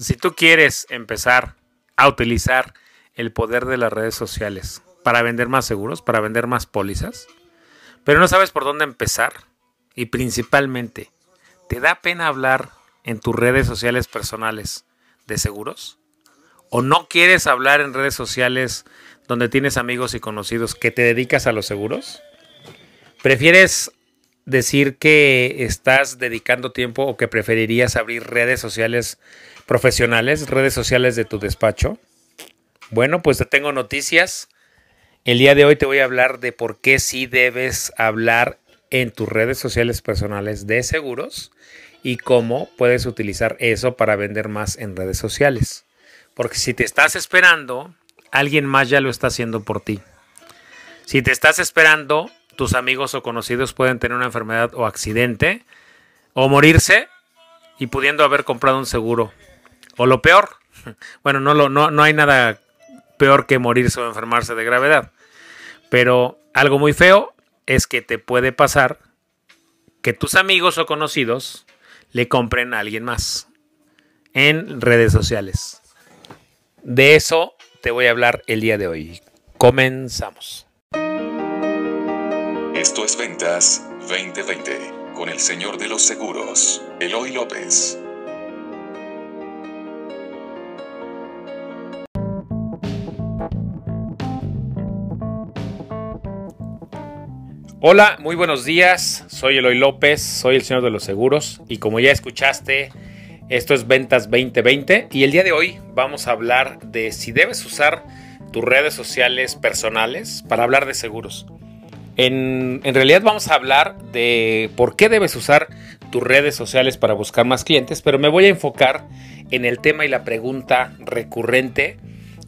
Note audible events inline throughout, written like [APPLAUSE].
si tú quieres empezar a utilizar el poder de las redes sociales para vender más seguros, para vender más pólizas, pero no sabes por dónde empezar y principalmente, ¿te da pena hablar en tus redes sociales personales de seguros? ¿O no quieres hablar en redes sociales donde tienes amigos y conocidos que te dedicas a los seguros? ¿Prefieres decir que estás dedicando tiempo o que preferirías abrir redes sociales profesionales, redes sociales de tu despacho? Bueno, pues te tengo noticias. El día de hoy te voy a hablar de por qué sí debes hablar en tus redes sociales personales de seguros y cómo puedes utilizar eso para vender más en redes sociales. Porque si te estás esperando, alguien más ya lo está haciendo por ti. Si te estás esperando, tus amigos o conocidos pueden tener una enfermedad o accidente o morirse y pudiendo haber comprado un seguro. O lo peor, [LAUGHS] bueno, no, lo, no, no hay nada peor que morirse o enfermarse de gravedad. Pero algo muy feo es que te puede pasar que tus amigos o conocidos le compren a alguien más en redes sociales. De eso te voy a hablar el día de hoy. Comenzamos. Esto es Ventas 2020 con el señor de los seguros, Eloy López. Hola, muy buenos días. Soy Eloy López, soy el señor de los seguros y como ya escuchaste, esto es Ventas 2020 y el día de hoy vamos a hablar de si debes usar tus redes sociales personales para hablar de seguros. En, realidad vamos a hablar de por qué debes usar tus redes sociales para buscar más clientes, pero me voy a enfocar en el tema y la pregunta recurrente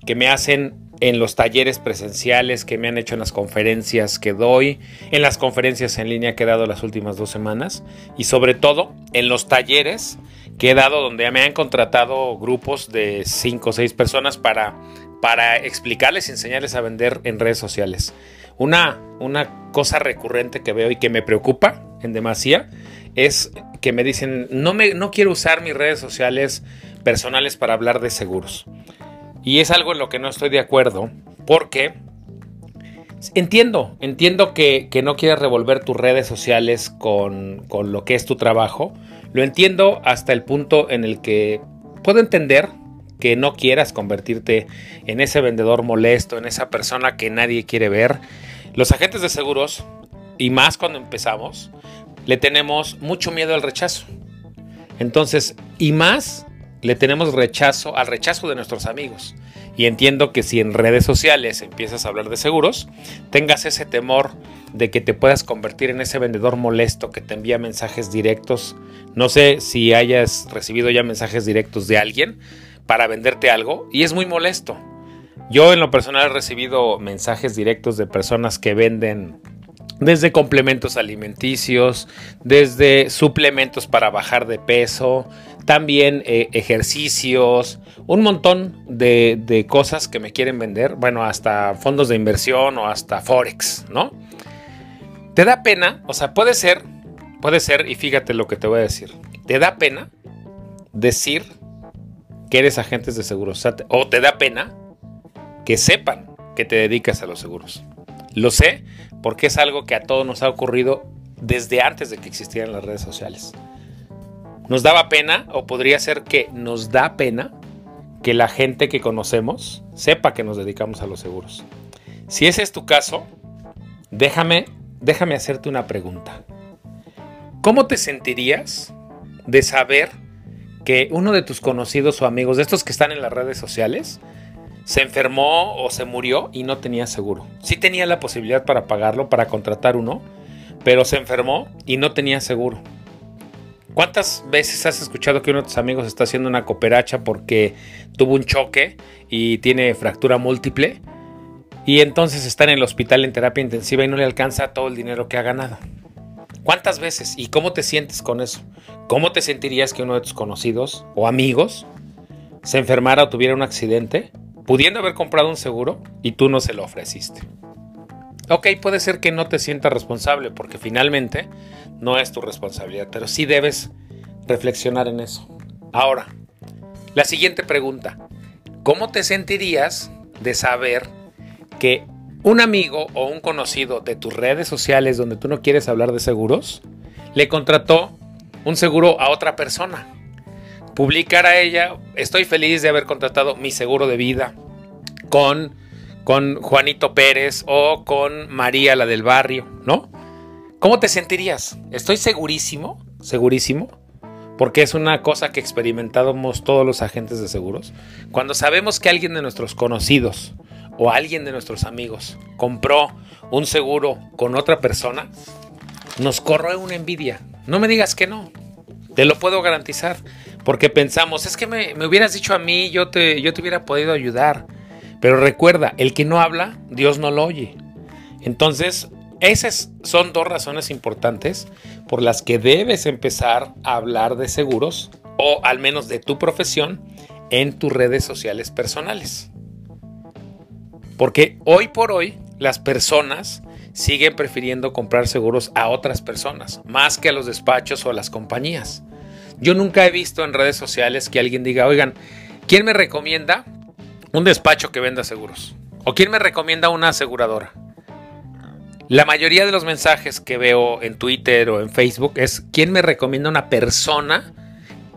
que me hacen en los talleres presenciales que me han hecho en las conferencias que doy, en las conferencias en línea que he dado las últimas dos semanas y sobre todo en los talleres que he dado donde me han contratado grupos de 5 o 6 personas para, para explicarles y enseñarles a vender en redes sociales. Una, una cosa recurrente que veo y que me preocupa en demasía es que me dicen, no, me, no quiero usar mis redes sociales personales para hablar de seguros. Y es algo en lo que no estoy de acuerdo porque entiendo, entiendo que, no quieres revolver tus redes sociales con, con lo que es tu trabajo. Lo entiendo hasta el punto en el que puedo entender que no quieras convertirte en ese vendedor molesto, en esa persona que nadie quiere ver. Los agentes de seguros, y más cuando empezamos, le tenemos mucho miedo al rechazo. Entonces, y más le tenemos rechazo al rechazo de nuestros amigos. Y entiendo que si en redes sociales empiezas a hablar de seguros, tengas ese temor de que te puedas convertir en ese vendedor molesto que te envía mensajes directos. No sé si hayas recibido ya mensajes directos de alguien para venderte algo y es muy molesto. Yo en lo personal he recibido mensajes directos de personas que venden desde complementos alimenticios, desde suplementos para bajar de peso, también eh, ejercicios, un montón de, cosas que me quieren vender, bueno, hasta fondos de inversión o hasta Forex, ¿no? Te da pena, o sea, puede ser, puede ser, y fíjate lo que te voy a decir, te da pena decir que eres agente de seguros, o te da pena que sepan que te dedicas a los seguros. Lo sé porque es algo que a todos nos ha ocurrido desde antes de que existieran las redes sociales. Nos daba pena, o podría ser que nos da pena, que la gente que conocemos sepa que nos dedicamos a los seguros. Si ese es tu caso, déjame, déjame hacerte una pregunta. ¿Cómo te sentirías de saber que uno de tus conocidos o amigos, de estos que están en las redes sociales, se enfermó o se murió y no tenía seguro. Sí tenía la posibilidad para pagarlo, para contratar uno, pero se enfermó y no tenía seguro. ¿Cuántas veces has escuchado que uno de tus amigos está haciendo una cooperacha porque tuvo un choque y tiene fractura múltiple? Y entonces está en el hospital en terapia intensiva y no le alcanza todo el dinero que ha ganado. ¿Cuántas veces? ¿Y cómo te sientes con eso? ¿Cómo te sentirías que uno de tus conocidos o amigos se enfermara o tuviera un accidente pudiendo haber comprado un seguro y tú no se lo ofreciste. Ok, puede ser que no te sientas responsable porque finalmente no es tu responsabilidad, pero sí debes reflexionar en eso. Ahora, La siguiente pregunta. ¿Cómo te sentirías de saber que un amigo o un conocido de tus redes sociales donde tú no quieres hablar de seguros le contrató un seguro a otra persona? Publicar a ella, estoy feliz de haber contratado mi seguro de vida con, con Juanito Pérez o con María la del barrio, ¿no? ¿Cómo te sentirías? Estoy segurísimo, segurísimo, porque es una cosa que experimentamos todos los agentes de seguros. Cuando sabemos que alguien de nuestros conocidos o alguien de nuestros amigos compró un seguro con otra persona, nos corroe una envidia. No me digas que no. Te lo puedo garantizar. Porque pensamos, es que me, hubieras dicho a mí, yo te, yo te hubiera podido ayudar. Pero recuerda, el que no habla, Dios no lo oye. Entonces, esas son dos razones importantes por las que debes empezar a hablar de seguros o al menos de tu profesión en tus redes sociales personales. Porque hoy por hoy las personas siguen prefiriendo comprar seguros a otras personas, más que a los despachos o a las compañías. Yo nunca he visto en redes sociales que alguien diga, oigan, ¿quién me recomienda un despacho que venda seguros? ¿O quién me recomienda una aseguradora? La mayoría de los mensajes que veo en Twitter o en Facebook es quién me recomienda una persona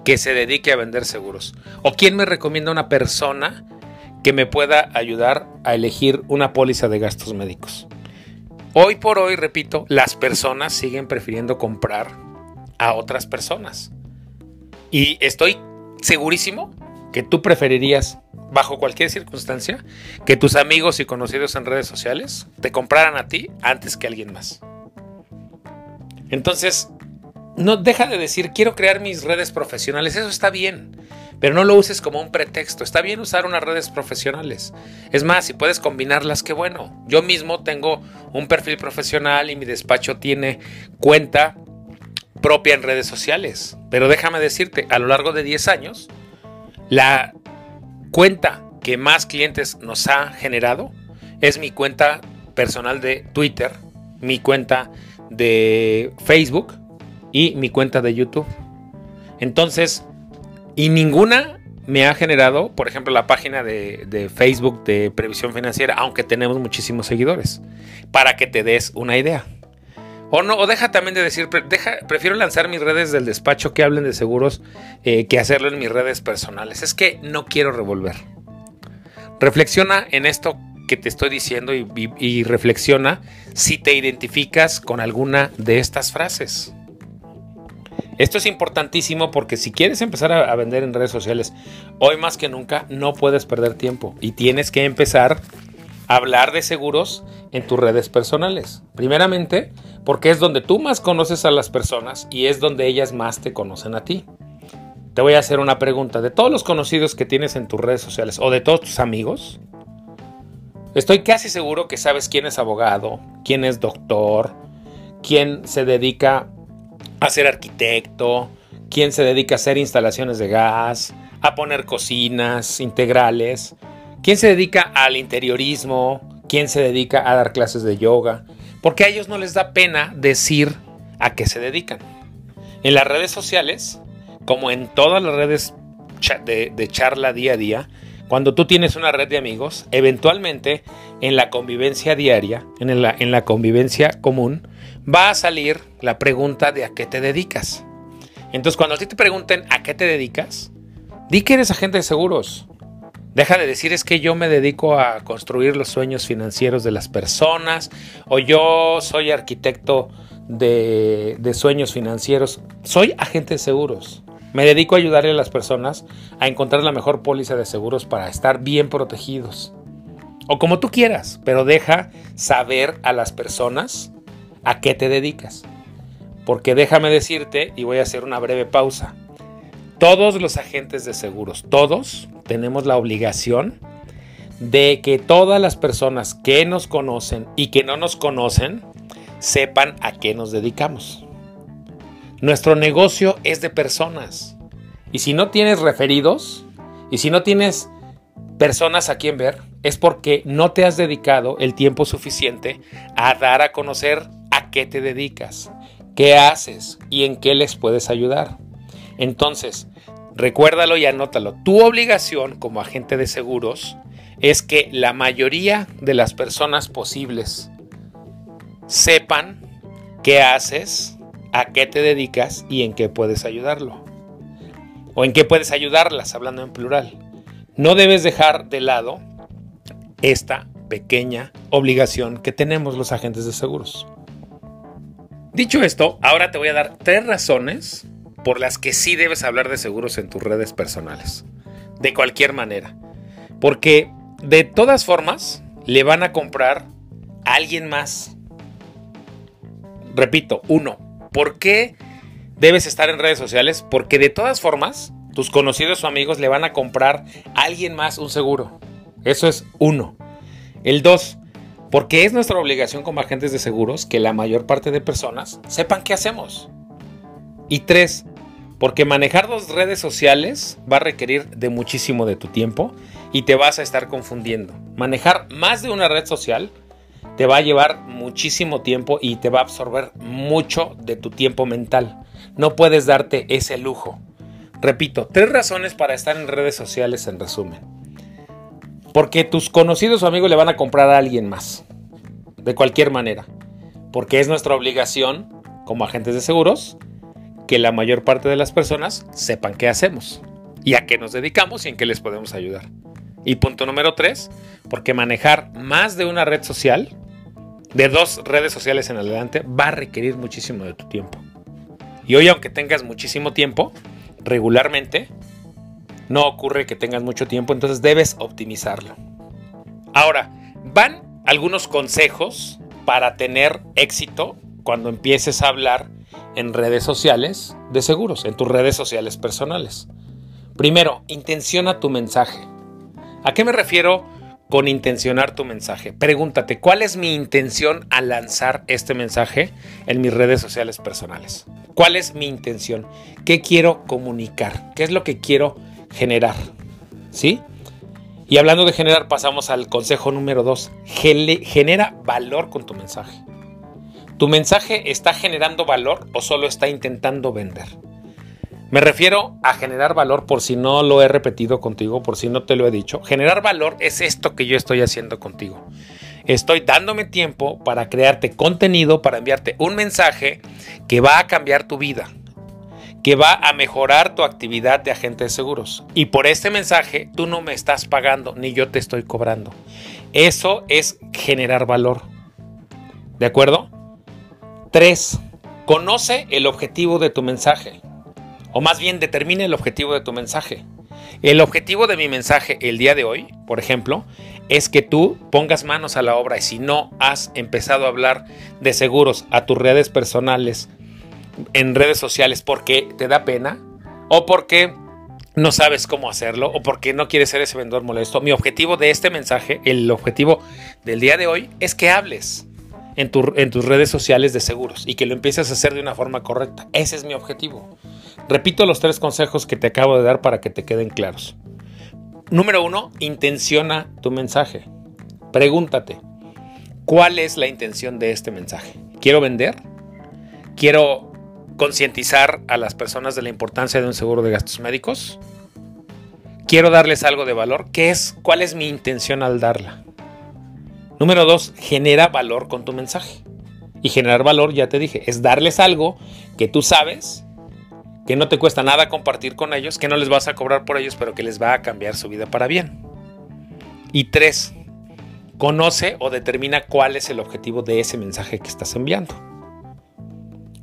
que se dedique a vender seguros. O quién me recomienda una persona que me pueda ayudar a elegir una póliza de gastos médicos. Hoy por hoy, repito, las personas siguen prefiriendo comprar a otras personas. Y estoy segurísimo que tú preferirías bajo cualquier circunstancia, que tus amigos y conocidos en redes sociales te compraran a ti antes que a alguien más. Entonces, no deja de decir, quiero crear mis redes profesionales, eso está bien, pero no lo uses como un pretexto. Está bien usar unas redes profesionales. Es más, si puedes combinarlas, qué bueno. Yo mismo tengo un perfil profesional y mi despacho tiene cuenta propia en redes sociales. Pero déjame decirte, a lo largo de 10 años, la cuenta que más clientes nos ha generado es mi cuenta personal de Twitter, mi cuenta de Facebook y mi cuenta de YouTube. Entonces, y ninguna me ha generado, por ejemplo, la página de, Facebook de Previsión Financiera, aunque tenemos muchísimos seguidores, para que te des una idea. O no, o deja también de decir, prefiero lanzar mis redes del despacho que hablen de seguros eh, que hacerlo en mis redes personales. Es que no quiero revolver. Reflexiona en esto que te estoy diciendo y, reflexiona si te identificas con alguna de estas frases. Esto es importantísimo porque si quieres empezar a, a, vender en redes sociales, hoy más que nunca no puedes perder tiempo y tienes que empezar hablar de seguros en tus redes personales. Primeramente, porque es donde tú más conoces a las personas y es donde ellas más te conocen a ti. Te voy a hacer una pregunta. De todos los conocidos que tienes en tus redes sociales o de todos tus amigos, estoy casi seguro que sabes quién es abogado, quién es doctor, quién se dedica a ser arquitecto, quién se dedica a hacer instalaciones de gas, a poner cocinas integrales, quién se dedica al interiorismo, quién se dedica a dar clases de yoga porque a ellos no les da pena decir a qué se dedican. En las redes sociales, como en todas las redes de, charla día a día, cuando tú tienes una red de amigos, eventualmente en la convivencia diaria, en la, en la convivencia común, va a salir la pregunta de a qué te dedicas. Entonces, cuando a ti te pregunten a qué te dedicas, di que eres agente de seguros. Deja de decir es que yo me dedico a construir los sueños financieros de las personas o yo soy arquitecto de, sueños financieros. Soy agente de seguros. Me dedico a ayudarle a las personas a encontrar la mejor póliza de seguros para estar bien protegidos. O como tú quieras, pero deja saber a las personas a qué te dedicas. Porque déjame decirte, y voy a hacer una breve pausa, todos los agentes de seguros, todos tenemos la obligación de que todas las personas que nos conocen y que no nos conocen sepan a qué nos dedicamos. Nuestro negocio es de personas. Y si no tienes referidos, y si no tienes personas a quien ver, es porque no te has dedicado el tiempo suficiente a dar a conocer a qué te dedicas, qué haces y en qué les puedes ayudar. Entonces, recuérdalo y anótalo. Tu obligación como agente de seguros es que la mayoría de las personas posibles sepan qué haces, a qué te dedicas y en qué puedes ayudarlo. O en qué puedes ayudarlas, hablando en plural. No debes dejar de lado esta pequeña obligación que tenemos los agentes de seguros. Dicho esto, ahora te voy a dar tres razones por las que sí debes hablar de seguros en tus redes personales. De cualquier manera. Porque de todas formas le van a comprar a alguien más. Repito, uno, ¿por qué debes estar en redes sociales? Porque de todas formas tus conocidos o amigos le van a comprar a alguien más un seguro. Eso es uno. El dos, porque es nuestra obligación como agentes de seguros que la mayor parte de personas sepan qué hacemos. Y tres, porque manejar dos redes sociales va a requerir de muchísimo de tu tiempo y te vas a estar confundiendo. Manejar más de una red social te va a llevar muchísimo tiempo y te va a absorber mucho de tu tiempo mental. No puedes darte ese lujo. Repito, tres razones para estar en redes sociales en resumen. Porque tus conocidos o amigos le van a comprar a alguien más. De cualquier manera. Porque es nuestra obligación, como agentes de seguros, que la mayor parte de las personas sepan qué hacemos. Y a qué nos dedicamos y en qué les podemos ayudar. Y punto número tres, porque manejar más de una red social, de dos redes sociales en adelante, va a requerir muchísimo de tu tiempo. Y hoy, aunque tengas muchísimo tiempo, regularmente no ocurre que tengas mucho tiempo, entonces debes optimizarlo. Ahora, van algunos consejos para tener éxito cuando empieces a hablar en redes sociales de seguros, en tus redes sociales personales. Primero, intenciona tu mensaje. ¿A qué me refiero con intencionar tu mensaje? Pregúntate, ¿cuál es mi intención al lanzar este mensaje en mis redes sociales personales? ¿Cuál es mi intención? ¿Qué quiero comunicar? ¿Qué es lo que quiero generar. ¿Sí? Y hablando de generar, pasamos al consejo número 2. Genera valor con tu mensaje. ¿Tu mensaje está generando valor o solo está intentando vender? Me refiero a generar valor por si no lo he repetido contigo, por si no te lo he dicho. Generar valor es esto que yo estoy haciendo contigo. Estoy dándome tiempo para crearte contenido, para enviarte un mensaje que va a cambiar tu vida, que va a mejorar tu actividad de agente de seguros. Y por este mensaje tú no me estás pagando ni yo te estoy cobrando. Eso es generar valor. ¿De acuerdo? 3. Conoce el objetivo de tu mensaje. O más bien determine el objetivo de tu mensaje. El objetivo de mi mensaje el día de hoy, por ejemplo, es que tú pongas manos a la obra y si no has empezado a hablar de seguros a tus redes personales, en redes sociales porque te da pena o porque no sabes cómo hacerlo o porque no quieres ser ese vendedor molesto. Mi objetivo de este mensaje, el objetivo del día de hoy, es que hables en, tus redes sociales de seguros y que lo empieces a hacer de una forma correcta. Ese es mi objetivo. Repito los tres consejos que te acabo de dar para que te queden claros. Número uno, intenciona tu mensaje. Pregúntate, ¿cuál es la intención de este mensaje? ¿Quiero vender? ¿Quiero concientizar a las personas de la importancia de un seguro de gastos médicos. Quiero darles algo de valor. ¿Qué es? ¿Cuál es mi intención al darla? Número dos, genera valor con tu mensaje. Y generar valor, ya te dije, es darles algo que tú sabes, que no te cuesta nada compartir con ellos, que no les vas a cobrar por ellos, pero que les va a cambiar su vida para bien. Y tres, conoce o determina cuál es el objetivo de ese mensaje que estás enviando.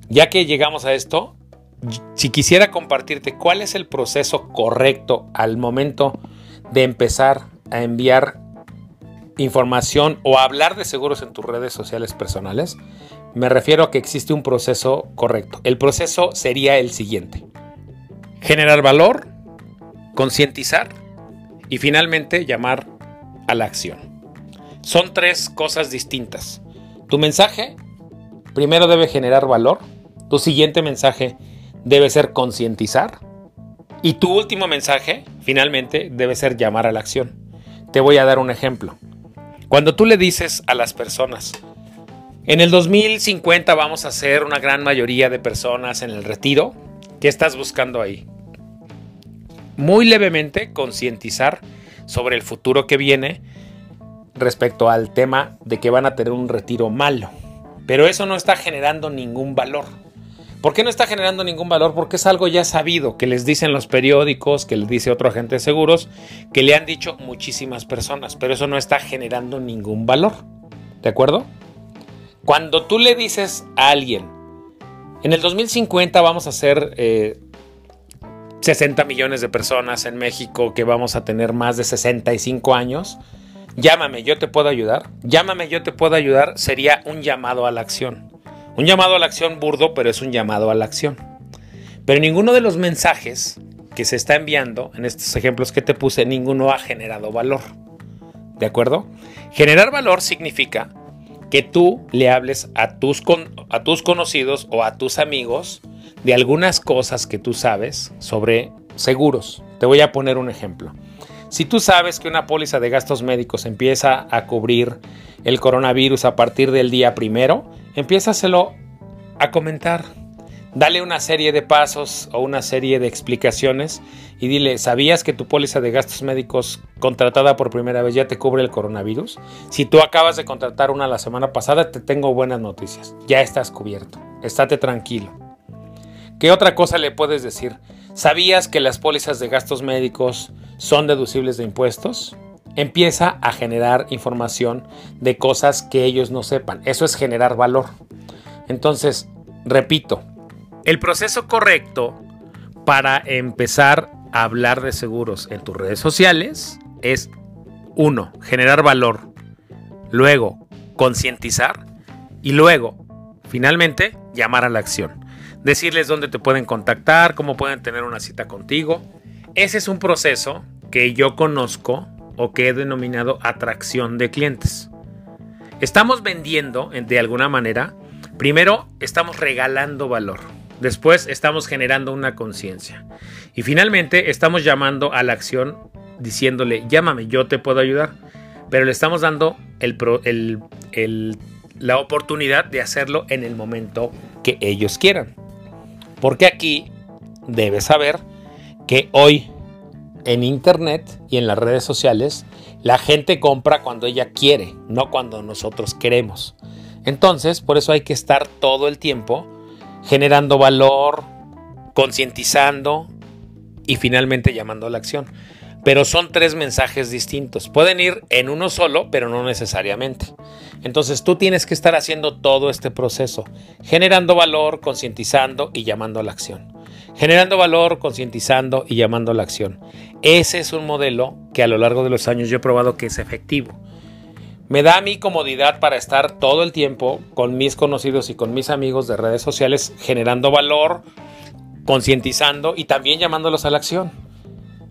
Ya que llegamos a esto, si quisiera compartirte cuál es el proceso correcto al momento de empezar a enviar información o hablar de seguros en tus redes sociales personales, me refiero a que existe un proceso correcto. El proceso sería el siguiente. Generar valor, concientizar y finalmente llamar a la acción. Son tres cosas distintas. Tu mensaje primero debe generar valor, tu siguiente mensaje debe ser concientizar. Y tu último mensaje, finalmente, debe ser llamar a la acción. Te voy a dar un ejemplo. Cuando tú le dices a las personas, en el 2050 vamos a ser una gran mayoría de personas en el retiro, ¿qué estás buscando ahí? muy levemente concientizar sobre el futuro que viene respecto al tema de que van a tener un retiro malo. Pero eso no está generando ningún valor. ¿Por qué no está generando ningún valor? Porque es algo ya sabido, que les dicen los periódicos, que les dice otro agente de seguros, que le han dicho muchísimas personas, pero eso no está generando ningún valor. ¿De acuerdo? Cuando tú le dices a alguien, en el 2050 vamos a ser 60 eh, millones de personas en México, que vamos a tener más de 65 años, llámame, yo te puedo ayudar. Llámame, yo te puedo ayudar sería un llamado a la acción. Un llamado a la acción burdo, pero es un llamado a la acción. Pero ninguno de los mensajes que se está enviando, en estos ejemplos que te puse, ninguno ha generado valor. ¿De acuerdo? Generar valor significa que tú le hables a tus, a tus conocidos o a tus amigos de algunas cosas que tú sabes sobre seguros. Te voy a poner un ejemplo. Si tú sabes que una póliza de gastos médicos empieza a cubrir el coronavirus a partir del día primero, empiézaselo a comentar. Dale una serie de pasos o una serie de explicaciones y dile, ¿sabías que tu póliza de gastos médicos contratada por primera vez ya te cubre el coronavirus? Si tú acabas de contratar una la semana pasada, te tengo buenas noticias. Ya estás cubierto. Estate tranquilo. ¿Qué otra cosa le puedes decir? ¿Sabías que las pólizas de gastos médicos son deducibles de impuestos? empieza a generar información de cosas que ellos no sepan. Eso es generar valor. Entonces, repito, el proceso correcto para empezar a hablar de seguros en tus redes sociales es uno, generar valor, luego concientizar y luego, finalmente, llamar a la acción. Decirles dónde te pueden contactar, cómo pueden tener una cita contigo. Ese es un proceso que yo conozco o que he denominado atracción de clientes. Estamos vendiendo de alguna manera, primero estamos regalando valor, después estamos generando una conciencia y finalmente estamos llamando a la acción diciéndole, llámame, yo te puedo ayudar, pero le estamos dando la oportunidad de hacerlo en el momento que ellos quieran. Porque aquí debes saber que hoy en Internet y en las redes sociales, la gente compra cuando ella quiere, no cuando nosotros queremos. Entonces, por eso hay que estar todo el tiempo generando valor, concientizando y finalmente llamando a la acción. Pero son tres mensajes distintos. Pueden ir en uno solo, pero no necesariamente. Entonces tú tienes que estar haciendo todo este proceso, generando valor, concientizando y llamando a la acción generando valor, concientizando y llamando a la acción. Ese es un modelo que a lo largo de los años yo he probado que es efectivo. Me da mi comodidad para estar todo el tiempo con mis conocidos y con mis amigos de redes sociales generando valor, concientizando y también llamándolos a la acción.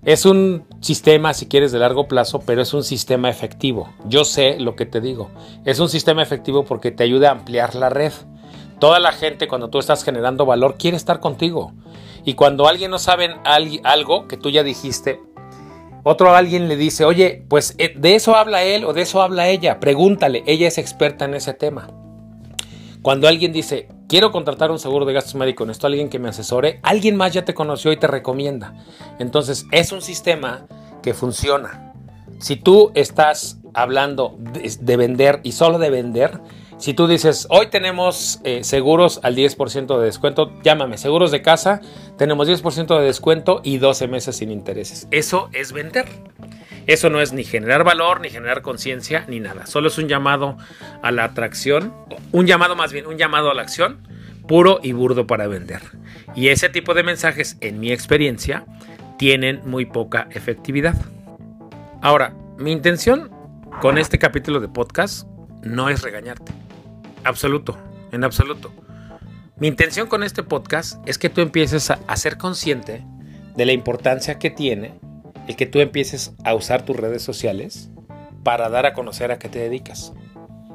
Es un sistema, si quieres, de largo plazo, pero es un sistema efectivo. Yo sé lo que te digo. Es un sistema efectivo porque te ayuda a ampliar la red. Toda la gente cuando tú estás generando valor quiere estar contigo. Y cuando alguien no sabe algo que tú ya dijiste, otro alguien le dice, oye, pues eh, de eso habla él o de eso habla ella, pregúntale, ella es experta en ese tema. Cuando alguien dice, quiero contratar un seguro de gastos médicos, necesito alguien que me asesore, alguien más ya te conoció y te recomienda. Entonces, es un sistema que funciona. Si tú estás hablando de vender y solo de vender, si tú dices, hoy tenemos eh, seguros al 10% de descuento, llámame, seguros de casa, tenemos 10% de descuento y 12 meses sin intereses. Eso es vender. Eso no es ni generar valor, ni generar conciencia, ni nada. Solo es un llamado a la atracción, un llamado más bien, un llamado a la acción puro y burdo para vender. Y ese tipo de mensajes, en mi experiencia, tienen muy poca efectividad. Ahora, mi intención con este capítulo de podcast no es regañarte. Absoluto, en absoluto. Mi intención con este podcast es que tú empieces a, ser consciente de la importancia que tiene el que tú empieces a usar tus redes sociales para dar a conocer a qué te dedicas.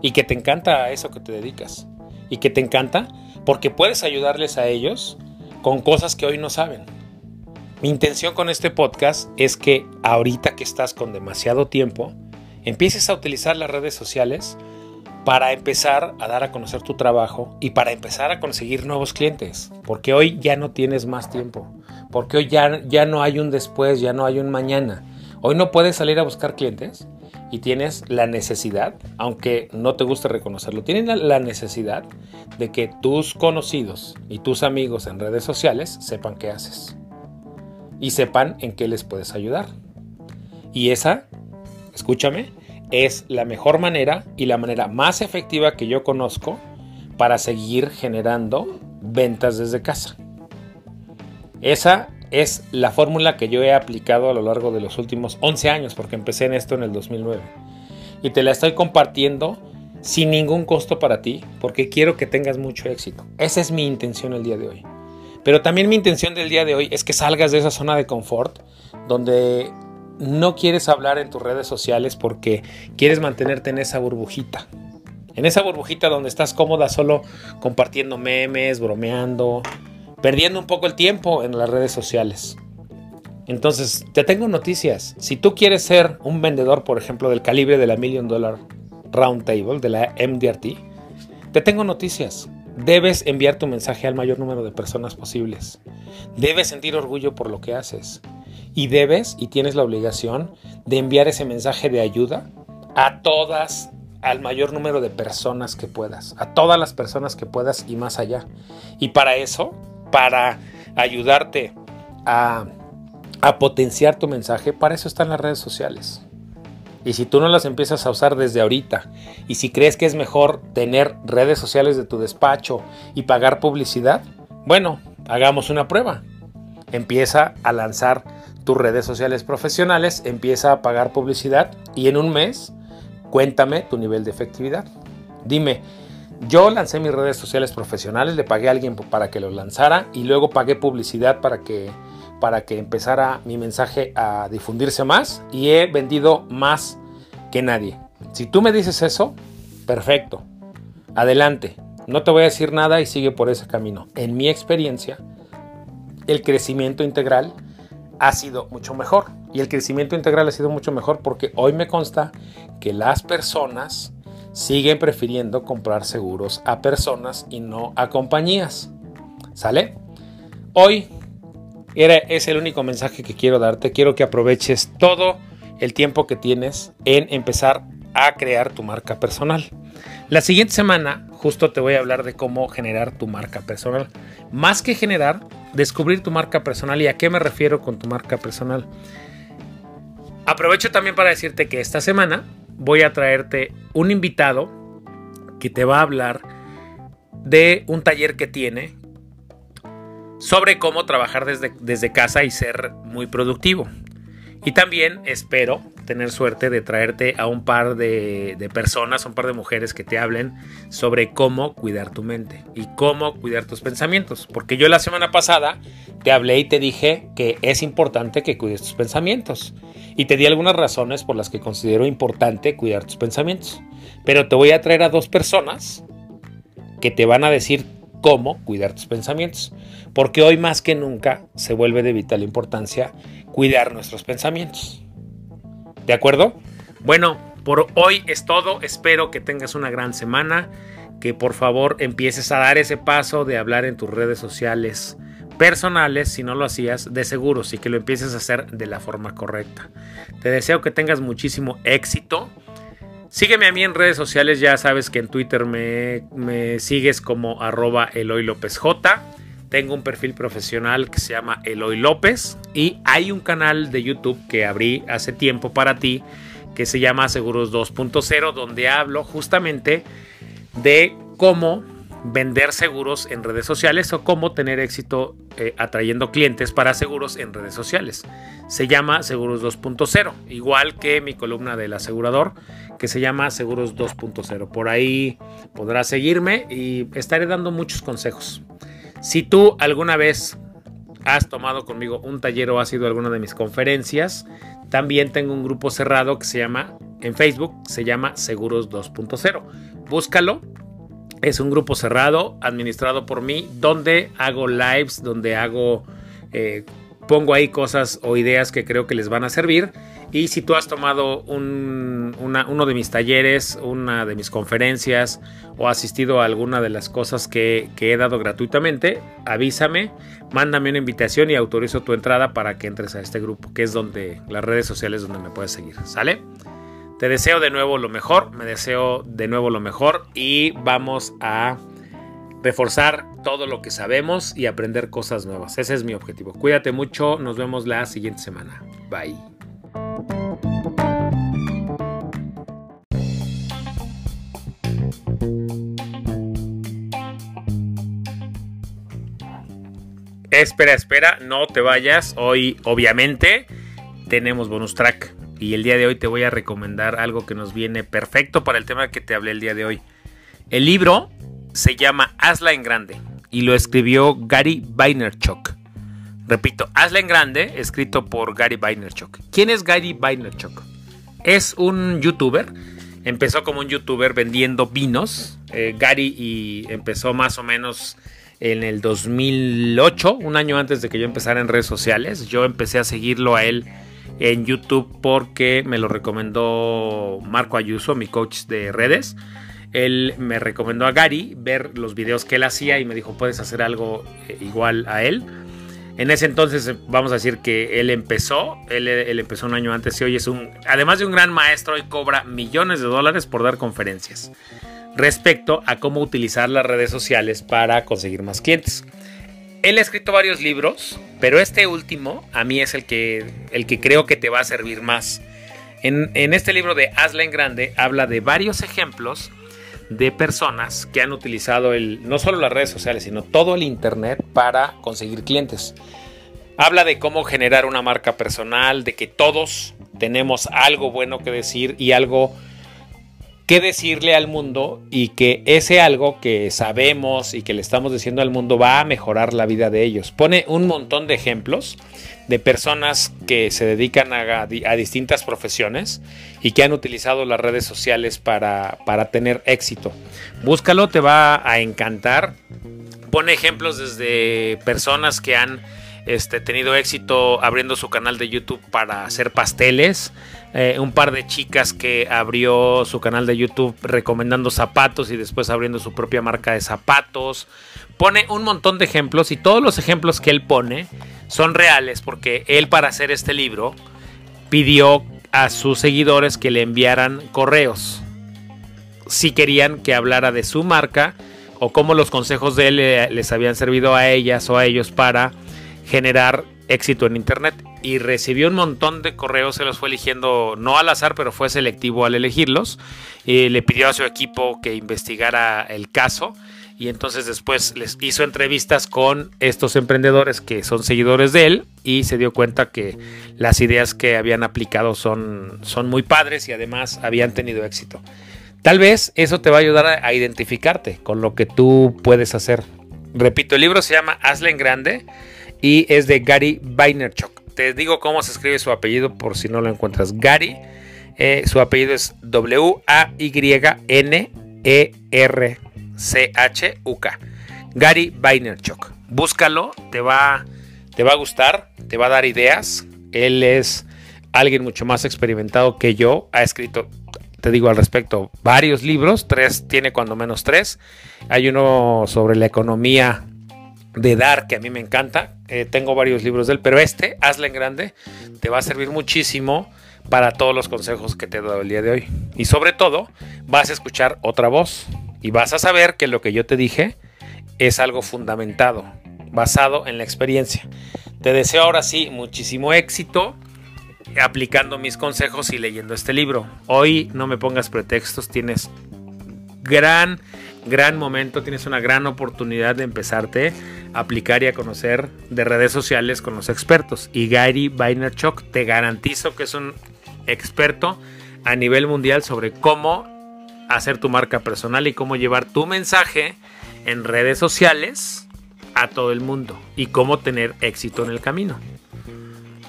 Y que te encanta eso que te dedicas. Y que te encanta porque puedes ayudarles a ellos con cosas que hoy no saben. Mi intención con este podcast es que ahorita que estás con demasiado tiempo, empieces a utilizar las redes sociales para empezar a dar a conocer tu trabajo y para empezar a conseguir nuevos clientes. Porque hoy ya no tienes más tiempo. Porque hoy ya, ya no hay un después, ya no hay un mañana. Hoy no puedes salir a buscar clientes y tienes la necesidad, aunque no te guste reconocerlo, tienes la necesidad de que tus conocidos y tus amigos en redes sociales sepan qué haces y sepan en qué les puedes ayudar. Y esa, escúchame, es la mejor manera y la manera más efectiva que yo conozco para seguir generando ventas desde casa. Esa es la fórmula que yo he aplicado a lo largo de los últimos 11 años, porque empecé en esto en el 2009. Y te la estoy compartiendo sin ningún costo para ti, porque quiero que tengas mucho éxito. Esa es mi intención el día de hoy. Pero también mi intención del día de hoy es que salgas de esa zona de confort, donde no quieres hablar en tus redes sociales porque quieres mantenerte en esa burbujita. En esa burbujita donde estás cómoda solo compartiendo memes, bromeando, perdiendo un poco el tiempo en las redes sociales. Entonces, te tengo noticias. Si tú quieres ser un vendedor, por ejemplo, del calibre de la Million Dollar Round Table, de la MDRT, te tengo noticias. Debes enviar tu mensaje al mayor número de personas posibles. Debes sentir orgullo por lo que haces y debes y tienes la obligación de enviar ese mensaje de ayuda a todas, al mayor número de personas que puedas, a todas las personas que puedas y más allá. Y para eso, para ayudarte a, a potenciar tu mensaje, para eso están las redes sociales. Y si tú no las empiezas a usar desde ahorita, y si crees que es mejor tener redes sociales de tu despacho y pagar publicidad, bueno, hagamos una prueba. Empieza a lanzar tus redes sociales profesionales, empieza a pagar publicidad y en un mes cuéntame tu nivel de efectividad. Dime, yo lancé mis redes sociales profesionales, le pagué a alguien para que lo lanzara y luego pagué publicidad para que, para que empezara mi mensaje a difundirse más y he vendido más que nadie. Si tú me dices eso, perfecto. Adelante. No te voy a decir nada y sigue por ese camino. En mi experiencia, el crecimiento integral ha sido mucho mejor. Y el crecimiento integral ha sido mucho mejor porque hoy me consta que las personas siguen prefiriendo comprar seguros a personas y no a compañías. ¿Sale? Hoy era, es el único mensaje que quiero darte. Quiero que aproveches todo el tiempo que tienes en empezar a crear tu marca personal. La siguiente semana justo te voy a hablar de cómo generar tu marca personal. Más que generar, descubrir tu marca personal. ¿Y a qué me refiero con tu marca personal? Aprovecho también para decirte que esta semana voy a traerte un invitado que te va a hablar de un taller que tiene sobre cómo trabajar desde, desde casa y ser muy productivo. Y también espero tener suerte de traerte a un par de, personas, un par de mujeres que te hablen sobre cómo cuidar tu mente y cómo cuidar tus pensamientos. Porque yo la semana pasada te hablé y te dije que es importante que cuides tus pensamientos. Y te di algunas razones por las que considero importante cuidar tus pensamientos. Pero te voy a traer a dos personas que te van a decir cómo cuidar tus pensamientos. Porque hoy más que nunca se vuelve de vital importancia cuidar nuestros pensamientos. ¿De acuerdo? Bueno, por hoy es todo. Espero que tengas una gran semana. Que por favor empieces a dar ese paso de hablar en tus redes sociales personales, si no lo hacías, de seguro, y que lo empieces a hacer de la forma correcta. Te deseo que tengas muchísimo éxito. Sígueme a mí en redes sociales, ya sabes que en Twitter me, me sigues como arroba Eloy J. Tengo un perfil profesional que se llama Eloy López y hay un canal de YouTube que abrí hace tiempo para ti que se llama Seguros 2.0 donde hablo justamente de cómo vender seguros en redes sociales o cómo tener éxito eh, atrayendo clientes para seguros en redes sociales. Se llama Seguros 2.0, igual que mi columna del asegurador que se llama Seguros 2.0. Por ahí podrás seguirme y estaré dando muchos consejos. Si tú alguna vez has tomado conmigo un taller o has ido a alguna de mis conferencias, también tengo un grupo cerrado que se llama, en Facebook, se llama Seguros 2.0. Búscalo. Es un grupo cerrado, administrado por mí, donde hago lives, donde hago, eh, pongo ahí cosas o ideas que creo que les van a servir. Y si tú has tomado un uno de mis talleres, una de mis conferencias o asistido a alguna de las cosas que, que, he dado gratuitamente, avísame, mándame una invitación y autorizo tu entrada para que entres a este grupo, que es donde las redes sociales donde me puedes seguir. ¿Sale? Te deseo de nuevo lo mejor, me deseo de nuevo lo mejor y vamos a reforzar todo lo que sabemos y aprender cosas nuevas. Ese es mi objetivo. Cuídate mucho, nos vemos la siguiente semana. Bye. Espera, espera, no te vayas. Hoy, obviamente, tenemos bonus track. Y el día de hoy te voy a recomendar algo que nos viene perfecto para el tema que te hablé el día de hoy. El libro se llama Hazla en Grande y lo escribió Gary Vaynerchuk. Repito, Hazla en Grande, escrito por Gary Vaynerchuk. ¿Quién es Gary Vaynerchuk? Es un youtuber. Empezó como un youtuber vendiendo vinos. Eh, Gary y empezó más o menos en el 2008, un año antes de que yo empezara en redes sociales. Yo empecé a seguirlo a él en YouTube porque me lo recomendó Marco Ayuso, mi coach de redes. Él me recomendó a Gary ver los videos que él hacía y me dijo, puedes hacer algo eh, igual a él. En ese entonces eh, vamos a decir que él empezó, él, empezó un año antes y hoy es un, además de un gran maestro, y cobra millones de dólares por dar conferencias respecto a cómo utilizar las redes sociales para conseguir más clientes. Él ha escrito varios libros, pero este último a mí es el que, el que creo que te va a servir más. En, este libro de Hazla en Grande habla de varios ejemplos de personas que han utilizado el, no solo las redes sociales, sino todo el Internet para conseguir clientes. Habla de cómo generar una marca personal, de que todos tenemos algo bueno que decir y algo qué decirle al mundo y que ese algo que sabemos y que le estamos diciendo al mundo va a mejorar la vida de ellos. Pone un montón de ejemplos de personas que se dedican a, distintas profesiones y que han utilizado las redes sociales para, para tener éxito. Búscalo, te va a encantar. Pone ejemplos desde personas que han este, tenido éxito abriendo su canal de YouTube para hacer pasteles eh, un par de chicas que abrió su canal de YouTube recomendando zapatos y después abriendo su propia marca de zapatos. Pone un montón de ejemplos y todos los ejemplos que él pone son reales porque él para hacer este libro pidió a sus seguidores que le enviaran correos si querían que hablara de su marca o cómo los consejos de él eh, les habían servido a ellas o a ellos para generar éxito en Internet y recibió un montón de correos, se los fue eligiendo no al azar, pero fue selectivo al elegirlos. Y le pidió a su equipo que investigara el caso y entonces después les hizo entrevistas con estos emprendedores que son seguidores de él y se dio cuenta que las ideas que habían aplicado son, son muy padres y además habían tenido éxito. Tal vez eso te va a ayudar a, identificarte con lo que tú puedes hacer. Repito, el libro se llama Hazle en Grande y es de Gary Vaynerchuk. Te digo cómo se escribe su apellido por si no lo encuentras. Gary, eh, su apellido es W-A-Y-N-E-R-C-H-U-K. Gary Vaynerchuk. Búscalo, te va, te va a gustar, te va a dar ideas. Él es alguien mucho más experimentado que yo. Ha escrito, te digo al respecto, varios libros. Tres, tiene cuando menos tres. Hay uno sobre la economía de dar que a mí me encanta. Eh, tengo varios libros de él, pero este, hazle en grande, te va a servir muchísimo para todos los consejos que te he dado el día de hoy. Y sobre todo, vas a escuchar otra voz y vas a saber que lo que yo te dije es algo fundamentado, basado en la experiencia. Te deseo ahora sí muchísimo éxito aplicando mis consejos y leyendo este libro. Hoy no me pongas pretextos, tienes gran gran momento, tienes una gran oportunidad de empezarte aplicar y a conocer de redes sociales con los expertos. Y Gary Vaynerchuk te garantizo que es un experto a nivel mundial sobre cómo hacer tu marca personal y cómo llevar tu mensaje en redes sociales a todo el mundo y cómo tener éxito en el camino.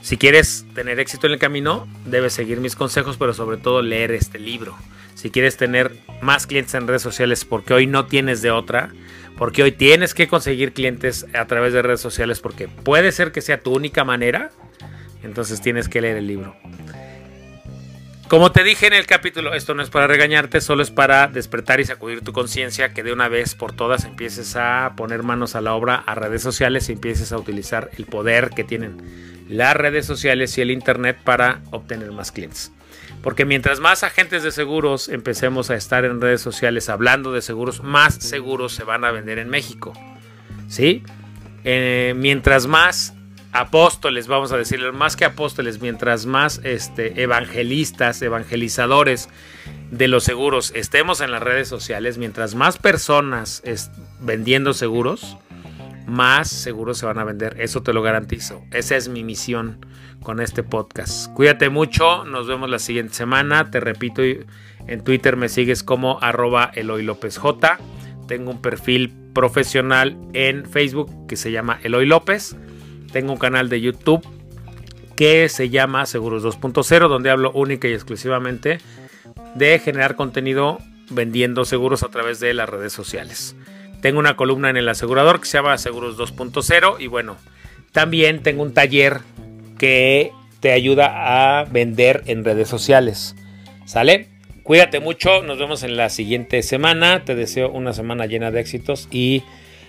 Si quieres tener éxito en el camino, debes seguir mis consejos, pero sobre todo leer este libro. Si quieres tener más clientes en redes sociales, porque hoy no tienes de otra, porque hoy tienes que conseguir clientes a través de redes sociales, porque puede ser que sea tu única manera, entonces tienes que leer el libro. Como te dije en el capítulo, esto no es para regañarte, solo es para despertar y sacudir tu conciencia, que de una vez por todas empieces a poner manos a la obra a redes sociales y empieces a utilizar el poder que tienen las redes sociales y el Internet para obtener más clientes. Porque mientras más agentes de seguros empecemos a estar en redes sociales hablando de seguros, más seguros se van a vender en México. ¿Sí? Eh, mientras más apóstoles, vamos a decirlo, más que apóstoles, mientras más este, evangelistas, evangelizadores de los seguros estemos en las redes sociales, mientras más personas vendiendo seguros, más seguros se van a vender. Eso te lo garantizo. Esa es mi misión con este podcast. Cuídate mucho. Nos vemos la siguiente semana. Te repito, en Twitter me sigues como arroba Eloy López J. Tengo un perfil profesional en Facebook que se llama Eloy López. Tengo un canal de YouTube que se llama Seguros 2.0, donde hablo única y exclusivamente de generar contenido vendiendo seguros a través de las redes sociales. Tengo una columna en el asegurador que se llama Seguros 2.0 y bueno, también tengo un taller que te ayuda a vender en redes sociales. ¿Sale? Cuídate mucho, nos vemos en la siguiente semana. Te deseo una semana llena de éxitos y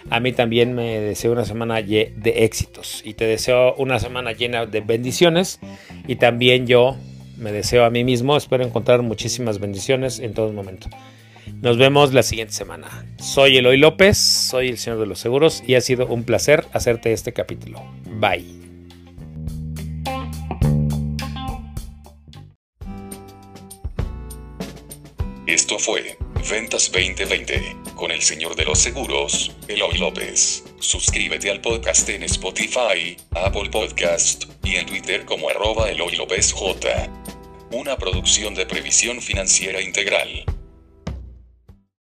a mí también me deseo una semana de éxitos y te deseo una semana llena de bendiciones y también yo me deseo a mí mismo, espero encontrar muchísimas bendiciones en todo momento. Nos vemos la siguiente semana. Soy Eloy López, soy el Señor de los Seguros y ha sido un placer hacerte este capítulo. Bye. Esto fue Ventas 2020 con el Señor de los Seguros, Eloy López. Suscríbete al podcast en Spotify, Apple Podcast y en Twitter como arroba Eloy López J. Una producción de previsión financiera integral.